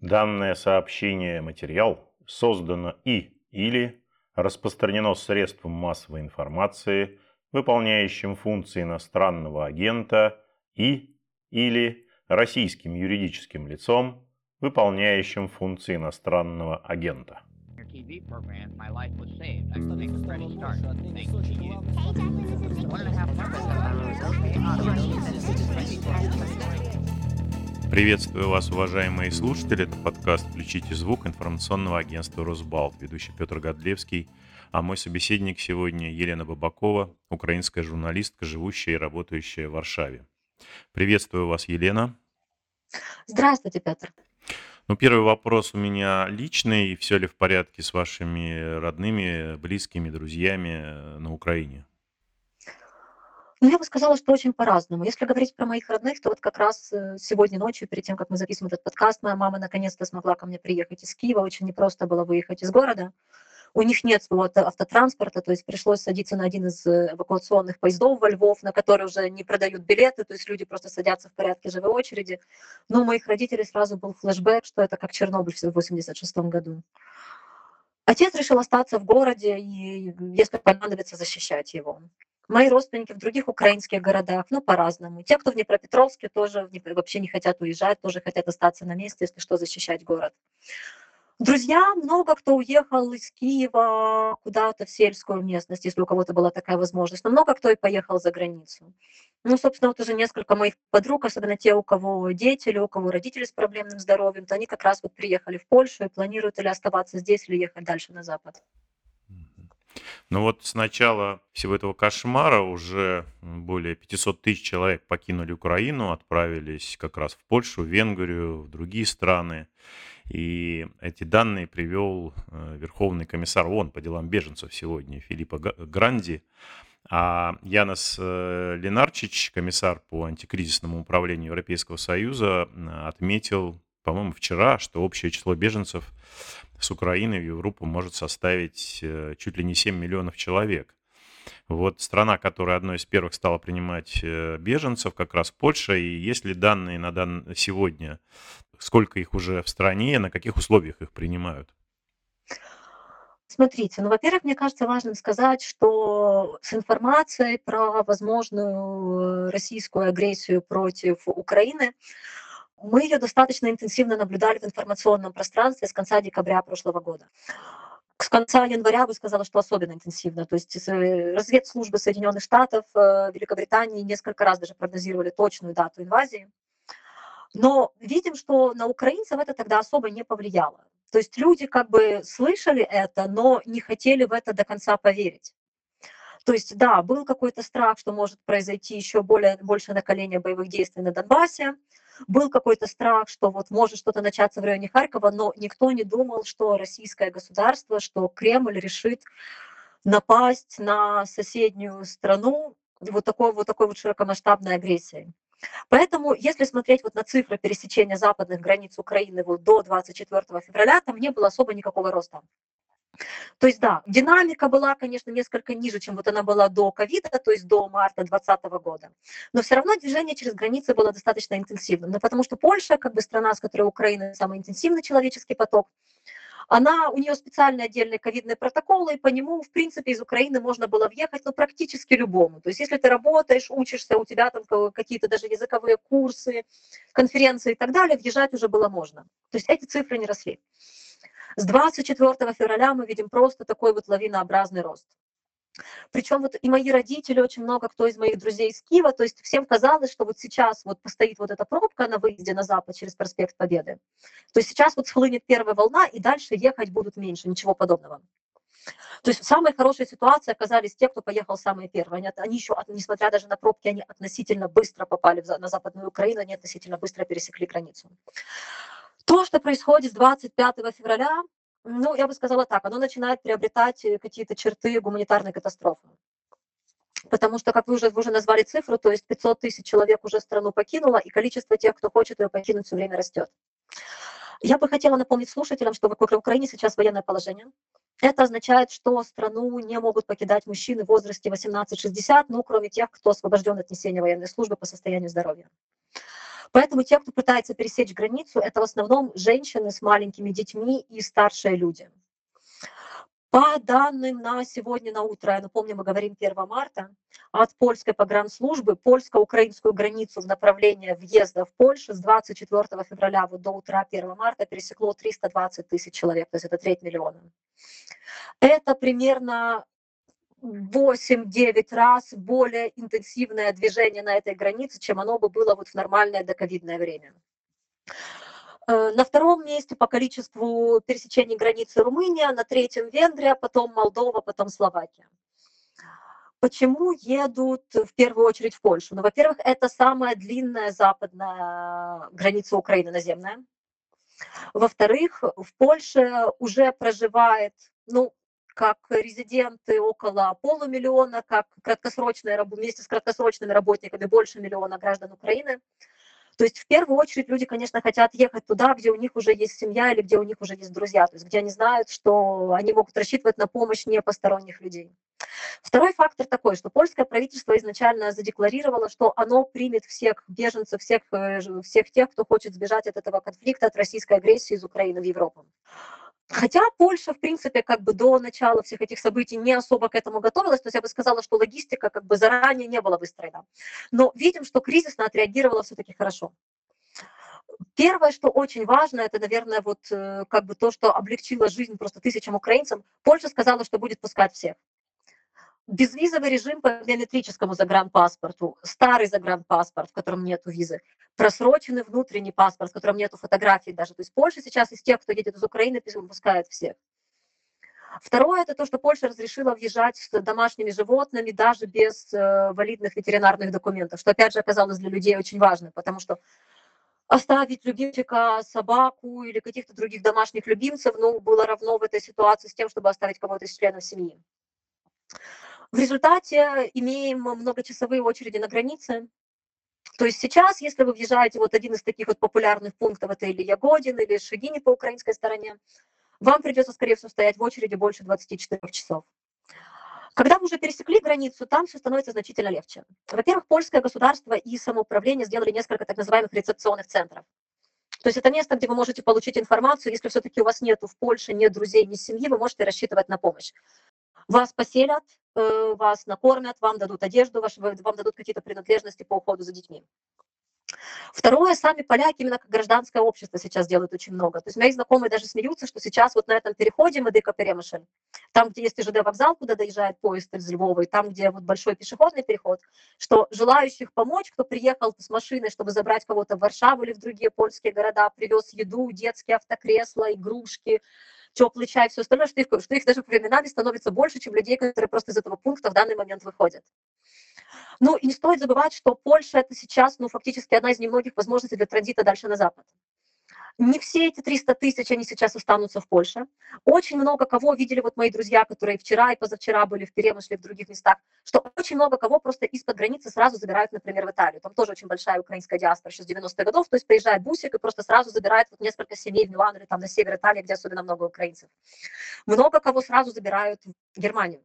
Данное сообщение материал создано и или распространено средством массовой информации, выполняющим функции иностранного агента и или российским юридическим лицом, выполняющим функции иностранного агента. TV program, my life was saved. I think we're ready to. Thank you. One and a half Приветствую вас, уважаемые слушатели. Это подкаст «Включите звук» информационного агентства «Росбалт». Ведущий Петр Годлевский. А мой собеседник сегодня Елена Бабакова, украинская журналистка, живущая и работающая в Варшаве. Приветствую вас, Елена. Здравствуйте, Петр. Ну, первый вопрос у меня личный. Все ли в порядке с вашими родными, близкими, друзьями на Украине? Ну, я бы сказала, что очень по-разному. Если говорить про моих родных, то вот как раз э, сегодня ночью, перед тем, как мы записываем этот подкаст, моя мама наконец-то смогла ко мне приехать из Киева. Очень непросто было выехать из города у них нет своего автотранспорта, то есть пришлось садиться на один из э, эвакуационных поездов во Львов, на который уже не продают билеты, то есть люди просто садятся в порядке живой очереди. Но у моих родителей сразу был флешбэк, что это как Чернобыль в 86 году. Отец решил остаться в городе и, если понадобится, защищать его. Мои родственники в других украинских городах, ну, по-разному. Те, кто в Днепропетровске, тоже вообще не хотят уезжать, тоже хотят остаться на месте, если что, защищать город. Друзья, много кто уехал из Киева куда-то в сельскую местность, если у кого-то была такая возможность, но много кто и поехал за границу. Ну, собственно, вот уже несколько моих подруг, особенно те, у кого дети или у кого родители с проблемным здоровьем, то они как раз вот приехали в Польшу и планируют или оставаться здесь, или ехать дальше на Запад. Ну вот с начала всего этого кошмара уже более 500 тысяч человек покинули Украину, отправились как раз в Польшу, в Венгрию, в другие страны. И эти данные привел э, Верховный комиссар ООН по делам беженцев сегодня Филиппа Гранди. А Янос э, Ленарчич, комиссар по антикризисному управлению Европейского Союза, отметил, по-моему, вчера, что общее число беженцев с Украины в Европу может составить э, чуть ли не 7 миллионов человек. Вот страна, которая одной из первых стала принимать беженцев, как раз Польша, и если данные на дан... сегодня сколько их уже в стране, на каких условиях их принимают? Смотрите, ну, во-первых, мне кажется важным сказать, что с информацией про возможную российскую агрессию против Украины мы ее достаточно интенсивно наблюдали в информационном пространстве с конца декабря прошлого года. С конца января бы сказала, что особенно интенсивно. То есть э, разведслужбы Соединенных Штатов, э, Великобритании несколько раз даже прогнозировали точную дату инвазии. Но видим, что на украинцев это тогда особо не повлияло. То есть люди как бы слышали это, но не хотели в это до конца поверить. То есть, да, был какой-то страх, что может произойти еще более, больше накаления боевых действий на Донбассе, был какой-то страх, что вот может что-то начаться в районе Харькова, но никто не думал, что российское государство, что Кремль решит напасть на соседнюю страну вот такой вот такой вот широкомасштабной агрессией. Поэтому, если смотреть вот на цифры пересечения западных границ Украины вот до 24 февраля, там не было особо никакого роста. То есть, да, динамика была, конечно, несколько ниже, чем вот она была до ковида, то есть до марта 2020 года. Но все равно движение через границы было достаточно интенсивным. Ну, потому что Польша, как бы страна, с которой Украина самый интенсивный человеческий поток, она, у нее специальные отдельные ковидные протоколы, и по нему, в принципе, из Украины можно было въехать, ну, практически любому. То есть, если ты работаешь, учишься, у тебя там какие-то даже языковые курсы, конференции и так далее, въезжать уже было можно. То есть, эти цифры не росли. С 24 февраля мы видим просто такой вот лавинообразный рост. Причем вот и мои родители, очень много кто из моих друзей из Киева, то есть всем казалось, что вот сейчас вот постоит вот эта пробка на выезде на запад через проспект Победы, то есть сейчас вот схлынет первая волна, и дальше ехать будут меньше, ничего подобного. То есть в самой хорошей ситуации оказались те, кто поехал самые первые. Они, они еще, несмотря даже на пробки, они относительно быстро попали на Западную Украину, они относительно быстро пересекли границу. То, что происходит с 25 февраля, ну, я бы сказала так, оно начинает приобретать э, какие-то черты гуманитарной катастрофы. Потому что, как вы уже, вы уже назвали цифру, то есть 500 тысяч человек уже страну покинуло, и количество тех, кто хочет ее покинуть, все время растет. Я бы хотела напомнить слушателям, что в Украине сейчас военное положение. Это означает, что страну не могут покидать мужчины в возрасте 18-60, ну, кроме тех, кто освобожден от несения военной службы по состоянию здоровья. Поэтому те, кто пытается пересечь границу, это в основном женщины с маленькими детьми и старшие люди. По данным на сегодня на утро, я напомню, мы говорим 1 марта, от польской погранслужбы польско-украинскую границу в направлении въезда в Польшу с 24 февраля вот до утра 1 марта пересекло 320 тысяч человек, то есть это треть миллиона. Это примерно 8-9 раз более интенсивное движение на этой границе, чем оно бы было вот в нормальное доковидное время. Э, на втором месте по количеству пересечений границы Румыния, на третьем Венгрия, потом Молдова, потом Словакия. Почему едут в первую очередь в Польшу? Ну, во-первых, это самая длинная западная граница Украины наземная. Во-вторых, в Польше уже проживает, ну, как резиденты около полумиллиона, как краткосрочные, вместе с краткосрочными работниками больше миллиона граждан Украины. То есть в первую очередь люди, конечно, хотят ехать туда, где у них уже есть семья или где у них уже есть друзья, то есть где они знают, что они могут рассчитывать на помощь не посторонних людей. Второй фактор такой, что польское правительство изначально задекларировало, что оно примет всех беженцев, всех, э, всех тех, кто хочет сбежать от этого конфликта, от российской агрессии из Украины в Европу. Хотя Польша, в принципе, как бы до начала всех этих событий не особо к этому готовилась, то есть я бы сказала, что логистика как бы заранее не была выстроена. Но видим, что кризисно отреагировала все-таки хорошо. Первое, что очень важно, это, наверное, вот э, как бы то, что облегчило жизнь просто тысячам украинцам. Польша сказала, что будет пускать всех безвизовый режим по биометрическому загранпаспорту, старый загранпаспорт, в котором нет визы, просроченный внутренний паспорт, в котором нет фотографий даже. То есть Польша сейчас из тех, кто едет из Украины, выпускает всех. Второе – это то, что Польша разрешила въезжать с домашними животными даже без э, валидных ветеринарных документов, что, опять же, оказалось для людей очень важно, потому что оставить любимчика, собаку или каких-то других домашних любимцев, ну, было равно в этой ситуации с тем, чтобы оставить кого-то из членов семьи. В результате имеем многочасовые очереди на границе. То есть сейчас, если вы въезжаете вот один из таких вот популярных пунктов, это или Ягодин, или Шагини по украинской стороне, вам придется, скорее всего, стоять в очереди больше 24 часов. Когда вы уже пересекли границу, там все становится значительно легче. Во-первых, польское государство и самоуправление сделали несколько так называемых рецепционных центров. То есть это место, где вы можете получить информацию, если все-таки у вас нету в Польше, нет друзей, ни семьи, вы можете рассчитывать на помощь. Вас поселят, э, вас накормят, вам дадут одежду, вам дадут какие-то принадлежности по уходу за детьми. Второе, сами поляки именно как гражданское общество сейчас делают очень много. То есть мои знакомые даже смеются, что сейчас вот на этом переходе Медыка Перемышль, там, где есть ЖД вокзал, куда доезжает поезд из Львова, и там, где вот большой пешеходный переход, что желающих помочь, кто приехал с машиной, чтобы забрать кого-то в Варшаву или в другие польские города, привез еду, детские автокресла, игрушки, теплый чай, все остальное, что их, что их даже временами становится больше, чем людей, которые просто из этого пункта в данный момент выходят. Ну и не стоит забывать, что Польша это сейчас, ну, фактически одна из немногих возможностей для транзита дальше на запад. Не все эти 300 тысяч, они сейчас останутся в Польше. Очень много кого видели вот мои друзья, которые вчера и позавчера были в Перемышле, в других местах, что очень много кого просто из-под границы сразу забирают, например, в Италию. Там тоже очень большая украинская диаспора еще с 90-х годов, то есть приезжает бусик и просто сразу забирает вот несколько семей в Милан или там на север Италии, где особенно много украинцев. Много кого сразу забирают в Германию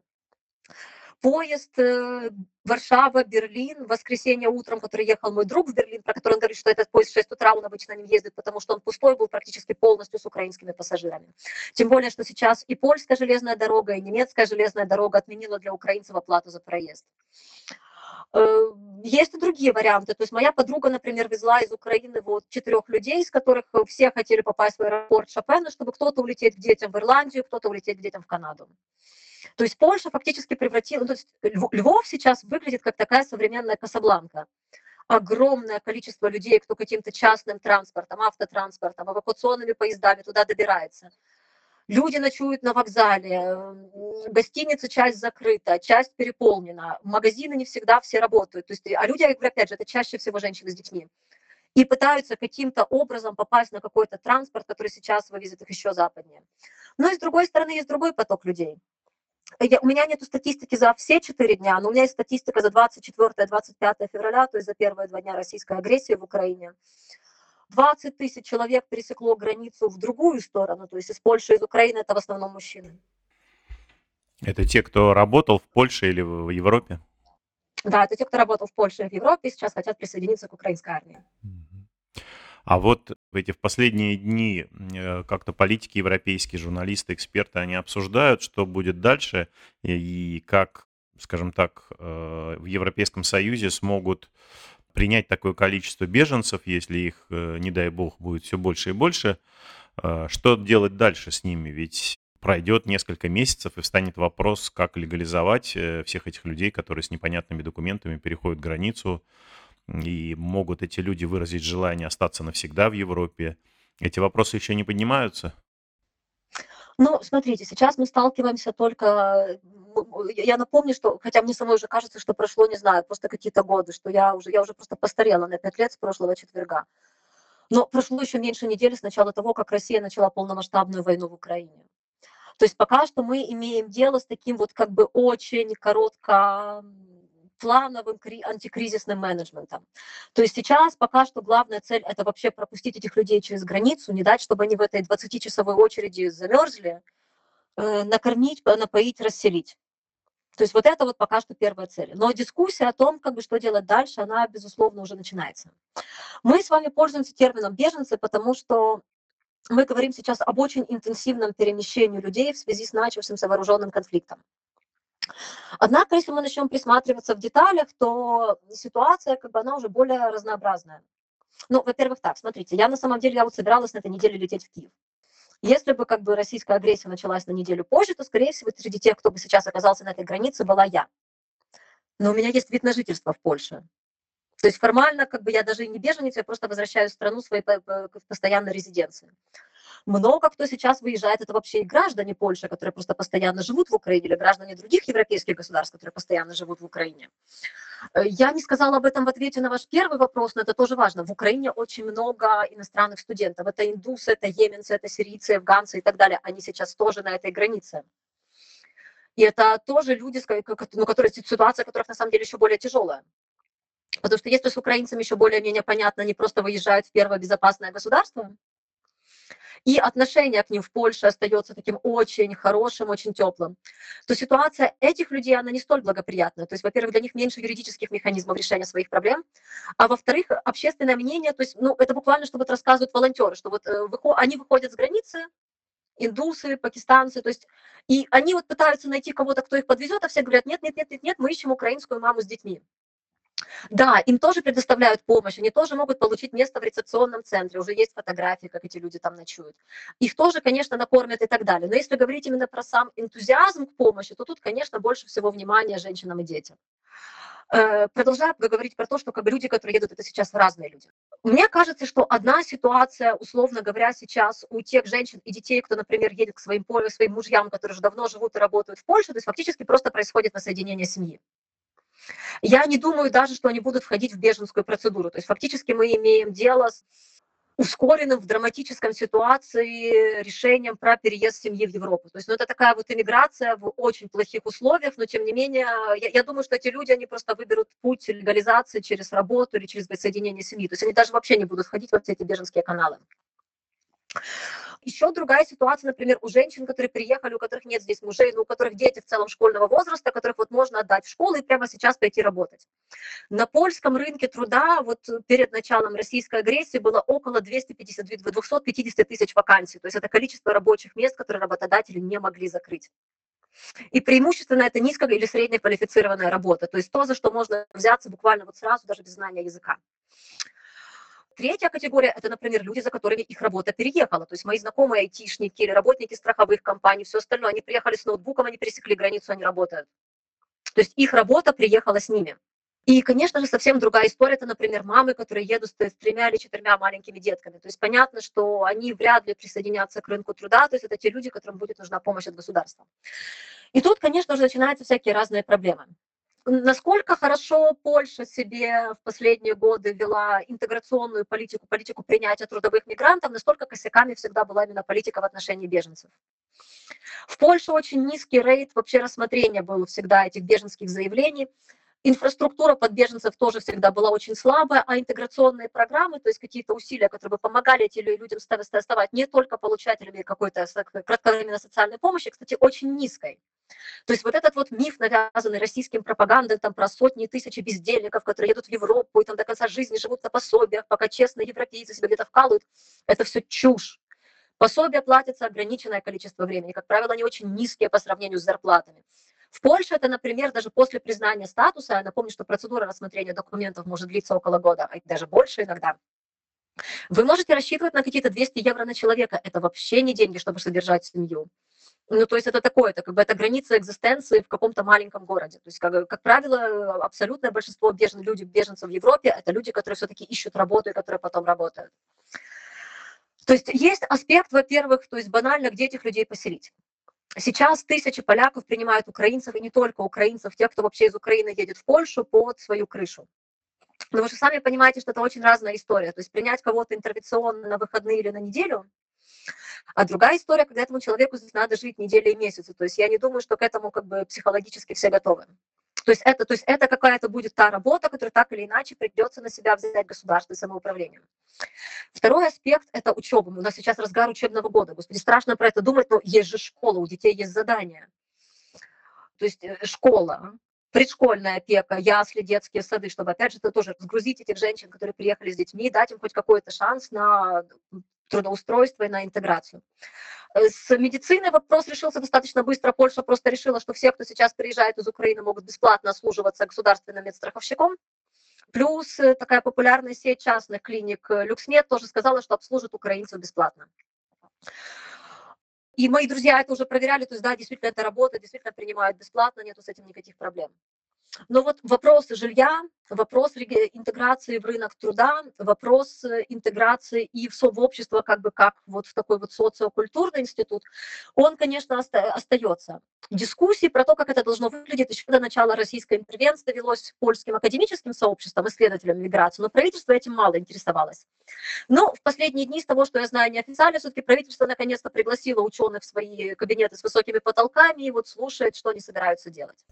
поезд э, Варшава, Берлин, воскресенье утром, который ехал мой друг в Берлин, про который он говорит, что этот поезд в 6 утра, он обычно не ездит, потому что он пустой был практически полностью с украинскими пассажирами. Тем более, что сейчас и польская железная дорога, и немецкая железная дорога отменила для украинцев оплату за проезд. Э, есть и другие варианты. То есть моя подруга, например, везла из Украины вот четырех людей, из которых все хотели попасть в аэропорт Шопена, чтобы кто-то улететь к детям в Ирландию, кто-то улететь к детям в Канаду. То есть Польша фактически превратила, ну, то есть Львов сейчас выглядит как такая современная Касабланка. Огромное количество людей, кто каким-то частным транспортом, автотранспортом, эвакуационными поездами туда добирается. Люди ночуют на вокзале, гостиница часть закрыта, часть переполнена, магазины не всегда все работают. То есть, а люди, опять же, это чаще всего женщины с детьми. И пытаются каким-то образом попасть на какой-то транспорт, который сейчас вывезет их еще западнее. Но и с другой стороны есть другой поток людей я, у меня нет статистики за все четыре дня, но у меня есть статистика за 24-25 февраля, то есть за первые два дня российской агрессии в Украине. 20 тысяч человек пересекло границу в другую сторону, то есть из Польши, из Украины, это в основном мужчины. Это те, кто работал в Польше или в Европе? Да, это те, кто работал в Польше и в Европе, и сейчас хотят присоединиться к украинской армии. А вот эти в последние дни э, как-то политики европейские, журналисты, эксперты, они обсуждают, что будет дальше и, и как, скажем так, э, в Европейском Союзе смогут принять такое количество беженцев, если их, э, не дай бог, будет все больше и больше. Что делать дальше с ними? Ведь пройдет несколько месяцев и встанет вопрос, как легализовать всех этих людей, которые с непонятными документами переходят границу, и могут эти люди выразить желание остаться навсегда в Европе. Эти вопросы еще не поднимаются? Ну, смотрите, сейчас мы сталкиваемся только... Я напомню, что, хотя мне самой уже кажется, что прошло, не знаю, просто какие-то годы, что я уже, я уже просто постарела на пять лет с прошлого четверга. Но прошло еще меньше недели с начала того, как Россия начала полномасштабную войну в Украине. То есть пока что мы имеем дело с таким вот как бы очень коротко плановым антикризисным менеджментом. То есть сейчас пока что главная цель это вообще пропустить этих людей через границу, не дать, чтобы они в этой 20-часовой очереди замерзли, э, накормить, напоить, расселить. То есть вот это вот пока что первая цель. Но дискуссия о том, как бы что делать дальше, она, безусловно, уже начинается. Мы с вами пользуемся термином беженцы, потому что мы говорим сейчас об очень интенсивном перемещении людей в связи с начавшимся вооруженным конфликтом. Однако, если мы начнем присматриваться в деталях, то ситуация, как бы, она уже более разнообразная. Ну, во-первых, так, смотрите, я на самом деле, я вот собиралась на этой неделе лететь в Киев. Если бы как бы российская агрессия началась на неделю позже, то, скорее всего, среди тех, кто бы сейчас оказался на этой границе, была я. Но у меня есть вид на жительство в Польше. То есть формально как бы я даже не беженец, я просто возвращаюсь в страну своей постоянной резиденции. Много кто сейчас выезжает, это вообще и граждане Польши, которые просто постоянно живут в Украине, или граждане других европейских государств, которые постоянно живут в Украине. Э, я не сказала об этом в ответе на ваш первый вопрос, но это тоже важно. В Украине очень много иностранных студентов. Это индусы, это йеменцы, это сирийцы, афганцы и так далее. Они сейчас тоже на этой границе. И это тоже люди, ну, которые, ситуация которых на самом деле еще более тяжелая. Потому что если с украинцами еще более-менее понятно, они просто выезжают в первое безопасное государство, и отношение к ним в Польше остается таким очень хорошим, очень теплым, то ситуация этих людей, она не столь благоприятная. То есть, во-первых, для них меньше юридических механизмов решения своих проблем, а во-вторых, общественное мнение, то есть, ну, это буквально, что вот рассказывают волонтеры, что вот э, выход, они выходят с границы, индусы, пакистанцы, то есть, и они вот пытаются найти кого-то, кто их подвезет, а все говорят, нет, нет, нет, нет, нет, мы ищем украинскую маму с детьми. Да, им тоже предоставляют помощь, они тоже могут получить место в рецепционном центре, уже есть фотографии, как эти люди там ночуют. Их тоже, конечно, накормят и так далее. Но если говорить именно про сам энтузиазм к помощи, то тут, конечно, больше всего внимания женщинам и детям. Э, продолжаю говорить про то, что как бы люди, которые едут, это сейчас разные люди. Мне кажется, что одна ситуация, условно говоря, сейчас у тех женщин и детей, кто, например, едет к своим, своим мужьям, которые уже давно живут и работают в Польше, то есть фактически просто происходит воссоединение семьи. Я не думаю даже, что они будут входить в беженскую процедуру. То есть фактически мы имеем дело с ускоренным в драматическом ситуации решением про переезд семьи в Европу. То есть ну, это такая вот иммиграция в очень плохих условиях, но тем не менее, я, я думаю, что эти люди, они просто выберут путь легализации через работу или через воссоединение семьи. То есть они даже вообще не будут входить в все эти беженские каналы. Еще другая ситуация, например, у женщин, которые приехали, у которых нет здесь мужей, но у которых дети в целом школьного возраста, которых вот можно отдать в школу и прямо сейчас пойти работать. На польском рынке труда вот перед началом российской агрессии было около 250, 250 тысяч вакансий. То есть это количество рабочих мест, которые работодатели не могли закрыть. И преимущественно это низкая или среднеквалифицированная работа, то есть то, за что можно взяться буквально вот сразу, даже без знания языка. Третья категория – это, например, люди, за которыми их работа переехала. То есть мои знакомые айтишники или работники страховых компаний, все остальное, они приехали с ноутбуком, они пересекли границу, они работают. То есть их работа приехала с ними. И, конечно же, совсем другая история, это, например, мамы, которые едут с тремя или четырьмя маленькими детками. То есть понятно, что они вряд ли присоединятся к рынку труда, то есть это те люди, которым будет нужна помощь от государства. И тут, конечно же, начинаются всякие разные проблемы насколько хорошо Польша себе в последние годы вела интеграционную политику, политику принятия трудовых мигрантов, настолько косяками всегда была именно политика в отношении беженцев. В Польше очень низкий рейд вообще рассмотрения был всегда этих беженских заявлений. Инфраструктура под беженцев тоже всегда была очень слабая, а интеграционные программы, то есть какие-то усилия, которые бы помогали этим людям оставать не только получателями какой-то кратковременной социальной помощи, кстати, очень низкой. То есть вот этот вот миф, навязанный российским пропагандой там, про сотни тысяч бездельников, которые едут в Европу и там до конца жизни живут на пособиях, пока честные европейцы себя где-то вкалывают, это все чушь. Пособия платятся ограниченное количество времени, как правило, они очень низкие по сравнению с зарплатами. В Польше это, например, даже после признания статуса, я напомню, что процедура рассмотрения документов может длиться около года, а даже больше иногда. Вы можете рассчитывать на какие-то 200 евро на человека. Это вообще не деньги, чтобы содержать семью. Ну, то есть это такое, это как бы это граница экзистенции в каком-то маленьком городе. То есть, как, как правило, абсолютное большинство бежен, людей, беженцев в Европе – это люди, которые все-таки ищут работу и которые потом работают. То есть есть аспект, во-первых, то есть банально, где этих людей поселить. Сейчас тысячи поляков принимают украинцев, и не только украинцев, тех, кто вообще из Украины едет в Польшу под свою крышу. Но вы же сами понимаете, что это очень разная история. То есть принять кого-то интервенционно на выходные или на неделю, а другая история, когда этому человеку здесь надо жить недели и месяцы. То есть я не думаю, что к этому как бы психологически все готовы. То есть это, то есть это какая-то будет та работа, которая так или иначе придется на себя взять государство и самоуправление. Второй аспект – это учеба. У нас сейчас разгар учебного года. Господи, страшно про это думать, но есть же школа, у детей есть задания. То есть э, школа, предшкольная опека, ясли, детские сады, чтобы, опять же, это тоже разгрузить этих женщин, которые приехали с детьми, дать им хоть какой-то шанс на трудоустройство и на интеграцию. Э, с медициной вопрос решился достаточно быстро. Польша просто решила, что все, кто сейчас приезжает из Украины, могут бесплатно обслуживаться государственным медстраховщиком. Плюс э, такая популярная сеть частных клиник э, Люксмед тоже сказала, что обслужит украинцев бесплатно. И мои друзья это уже проверяли, то есть да, действительно это работает, действительно принимают бесплатно, нету с этим никаких проблем. Но вот вопросы жилья, вопрос интеграции в рынок труда, вопрос э, интеграции и в, в общество как бы как вот в такой вот социокультурный институт, он, конечно, остается. Дискуссии про то, как это должно выглядеть, еще до начала российской интервенции велось польским академическим сообществом, исследователям миграции, но правительство этим мало интересовалось. Но в последние дни, с того, что я знаю неофициально, все-таки правительство наконец-то пригласило ученых в свои кабинеты с высокими потолками и вот слушает, что они собираются делать.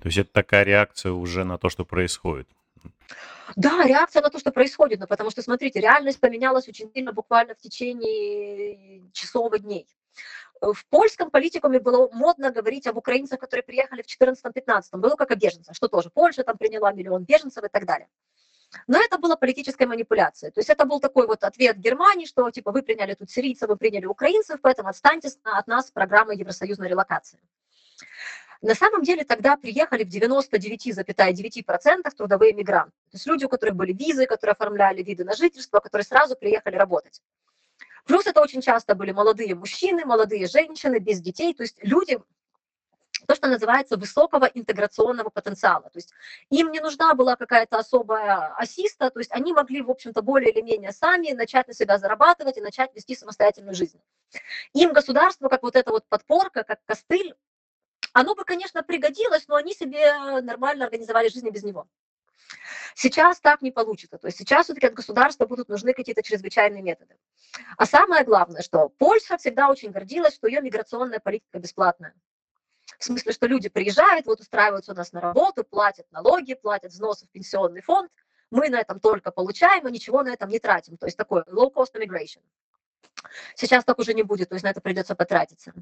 То есть это такая реакция уже на то, что происходит. Да, реакция на то, что происходит, но ну, потому что, смотрите, реальность поменялась очень сильно буквально в течение часов и дней. В польском политикуме было модно говорить об украинцах, которые приехали в 2014-2015, было как о беженцах, что тоже Польша там приняла миллион беженцев и так далее. Но это была политическая манипуляция. То есть это был такой вот ответ Германии, что типа вы приняли тут сирийцев, вы приняли украинцев, поэтому отстаньте от нас программы евросоюзной релокации. На самом деле тогда приехали в 99,9% трудовые мигранты. То есть люди, у которых были визы, которые оформляли виды на жительство, которые сразу приехали работать. Плюс это очень часто были молодые мужчины, молодые женщины без детей, то есть люди, то, что называется высокого интеграционного потенциала. То есть им не нужна была какая-то особая ассиста, то есть они могли, в общем-то, более или менее сами начать на себя зарабатывать и начать вести самостоятельную жизнь. Им государство, как вот эта вот подпорка, как костыль, оно бы, конечно, пригодилось, но они себе нормально организовали жизнь без него. Сейчас так не получится. То есть сейчас все-таки от государства будут нужны какие-то чрезвычайные методы. А самое главное, что Польша всегда очень гордилась, что ее миграционная политика бесплатная. В смысле, что люди приезжают, вот устраиваются у нас на работу, платят налоги, платят взносы в пенсионный фонд, мы на этом только получаем, и ничего на этом не тратим. То есть такой low-cost immigration. Сейчас так уже не будет, то есть на это придется потратиться.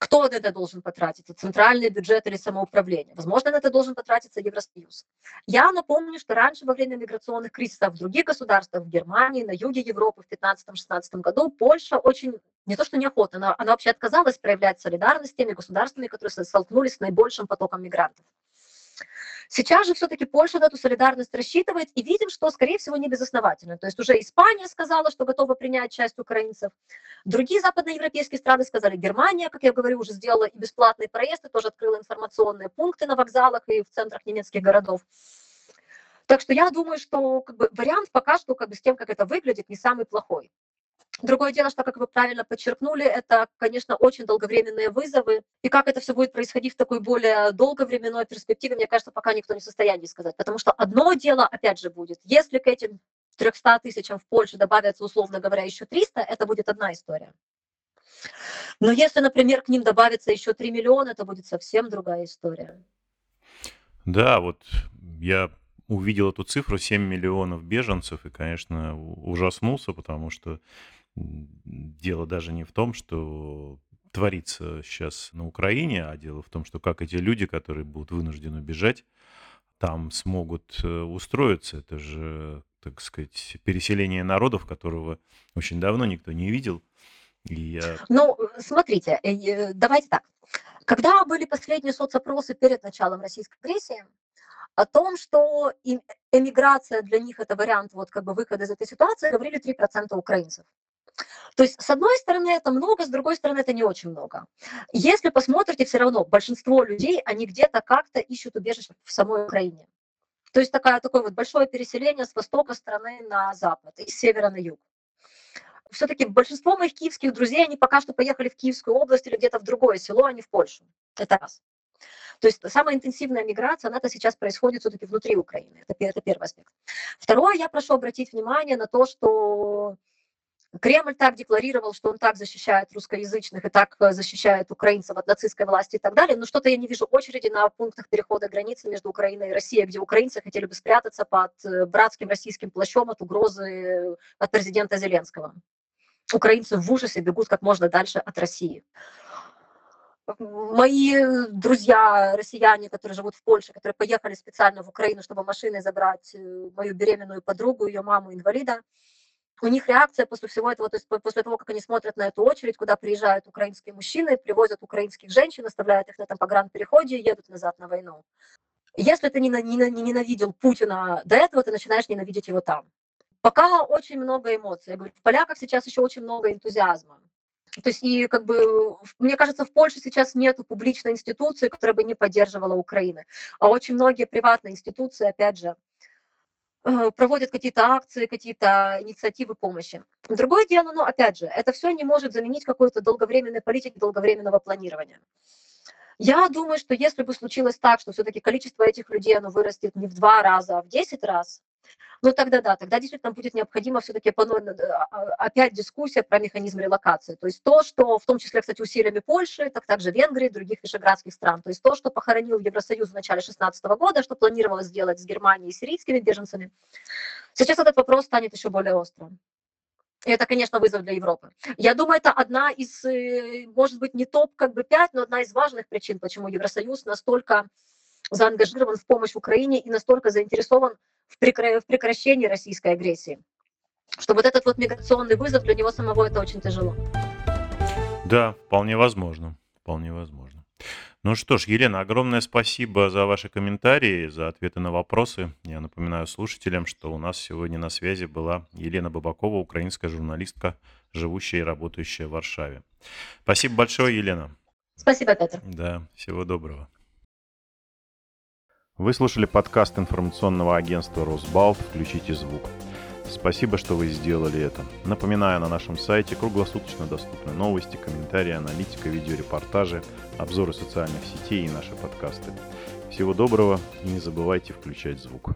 Кто на это должен потратиться? Центральный бюджет или самоуправление? Возможно, на это должен потратиться Евросоюз. Я напомню, что раньше во время миграционных кризисов в других государствах, в Германии, на юге Европы в 2015-2016 году, Польша очень, не то что неохотно, она, она вообще отказалась проявлять солидарность с теми государствами, которые столкнулись с наибольшим потоком мигрантов. Сейчас же все-таки Польша на эту солидарность рассчитывает, и видим, что, скорее всего, не безосновательно. То есть уже Испания сказала, что готова принять часть украинцев. Другие западноевропейские страны сказали, Германия, как я говорю, уже сделала и бесплатные проезды, тоже открыла информационные пункты на вокзалах и в центрах немецких городов. Так что я думаю, что как бы, вариант пока что как бы, с тем, как это выглядит, не самый плохой. Другое дело, что, как вы правильно подчеркнули, это, конечно, очень долговременные вызовы. И как это все будет происходить в такой более долговременной перспективе, мне кажется, пока никто не в состоянии сказать. Потому что одно дело, опять же, будет, если к этим 300 тысячам в Польше добавятся, условно говоря, еще 300, это будет одна история. Но если, например, к ним добавится еще 3 миллиона, это будет совсем другая история. Да, вот я увидел эту цифру 7 миллионов беженцев и, конечно, ужаснулся, потому что дело даже не в том, что творится сейчас на Украине, а дело в том, что как эти люди, которые будут вынуждены бежать, там смогут э, устроиться. Это же, так сказать, переселение народов, которого очень давно никто не видел. И я... Ну, смотрите, э, давайте так. Когда были последние соцопросы перед началом российской агрессии, о том, что эмиграция для них это вариант вот как бы выхода из этой ситуации, говорили 3% украинцев. То есть, с одной стороны, это много, с другой стороны, это не очень много. Если посмотрите, все равно большинство людей, они где-то как-то ищут убежище в самой Украине. То есть такая, такое вот большое переселение с востока страны на запад, из севера на юг. Все-таки большинство моих киевских друзей, они пока что поехали в Киевскую область или где-то в другое село, а не в Польшу. Это раз. То есть самая интенсивная миграция, она-то сейчас происходит все-таки внутри Украины. Это, это первый аспект. Второе, я прошу обратить внимание на то, что Кремль так декларировал, что он так защищает русскоязычных и так э, защищает украинцев от нацистской власти и так далее, но что-то я не вижу очереди на пунктах перехода границы между Украиной и Россией, где украинцы хотели бы спрятаться под э, братским российским плащом от угрозы э, от президента Зеленского. Украинцы в ужасе бегут как можно дальше от России. Мои друзья, россияне, которые живут в Польше, которые поехали специально в Украину, чтобы машиной забрать мою беременную подругу, ее маму инвалида, у них реакция после всего этого, то есть после того, как они смотрят на эту очередь, куда приезжают украинские мужчины, привозят украинских женщин, оставляют их на этом погранпереходе и едут назад на войну. Если ты не, не, не ненавидел Путина до этого, ты начинаешь ненавидеть его там. Пока очень много эмоций. Я говорю, в поляках сейчас еще очень много энтузиазма. То есть и как бы, мне кажется, в Польше сейчас нет публичной институции, которая бы не поддерживала Украину. А очень многие приватные институции, опять же, проводят какие-то акции, какие-то инициативы помощи. Другое дело, ну, опять же, это все не может заменить какой-то долговременной политики, долговременного планирования. Я думаю, что если бы случилось так, что все-таки количество этих людей оно вырастет не в два раза, а в десять раз, ну тогда да, тогда действительно будет необходимо все-таки а, а, опять дискуссия про механизм релокации. То есть то, что в том числе, кстати, усилиями Польши, так также Венгрии, других вишеградских стран. То есть то, что похоронил Евросоюз в начале 2016 года, что планировалось сделать с Германией и сирийскими беженцами. Сейчас этот вопрос станет еще более острым. И это, конечно, вызов для Европы. Я думаю, это одна из, э, может быть, не топ как бы пять, но одна из важных причин, почему Евросоюз настолько заангажирован в помощь Украине и настолько заинтересован в, прекра... в прекращении российской агрессии. Что вот этот вот миграционный вызов для него самого это очень тяжело. Да, вполне возможно. Вполне возможно. Ну что ж, Елена, огромное спасибо за ваши комментарии, за ответы на вопросы. Я напоминаю слушателям, что у нас сегодня на связи была Елена Бабакова, украинская журналистка, живущая и работающая в Варшаве. Спасибо большое, Елена. Спасибо, Петр. Да, всего доброго. Вы слушали подкаст информационного агентства «Росбалт. Включите звук». Спасибо, что вы сделали это. Напоминаю, на нашем сайте круглосуточно доступны новости, комментарии, аналитика, видеорепортажи, обзоры социальных сетей и наши подкасты. Всего доброго и не забывайте включать звук.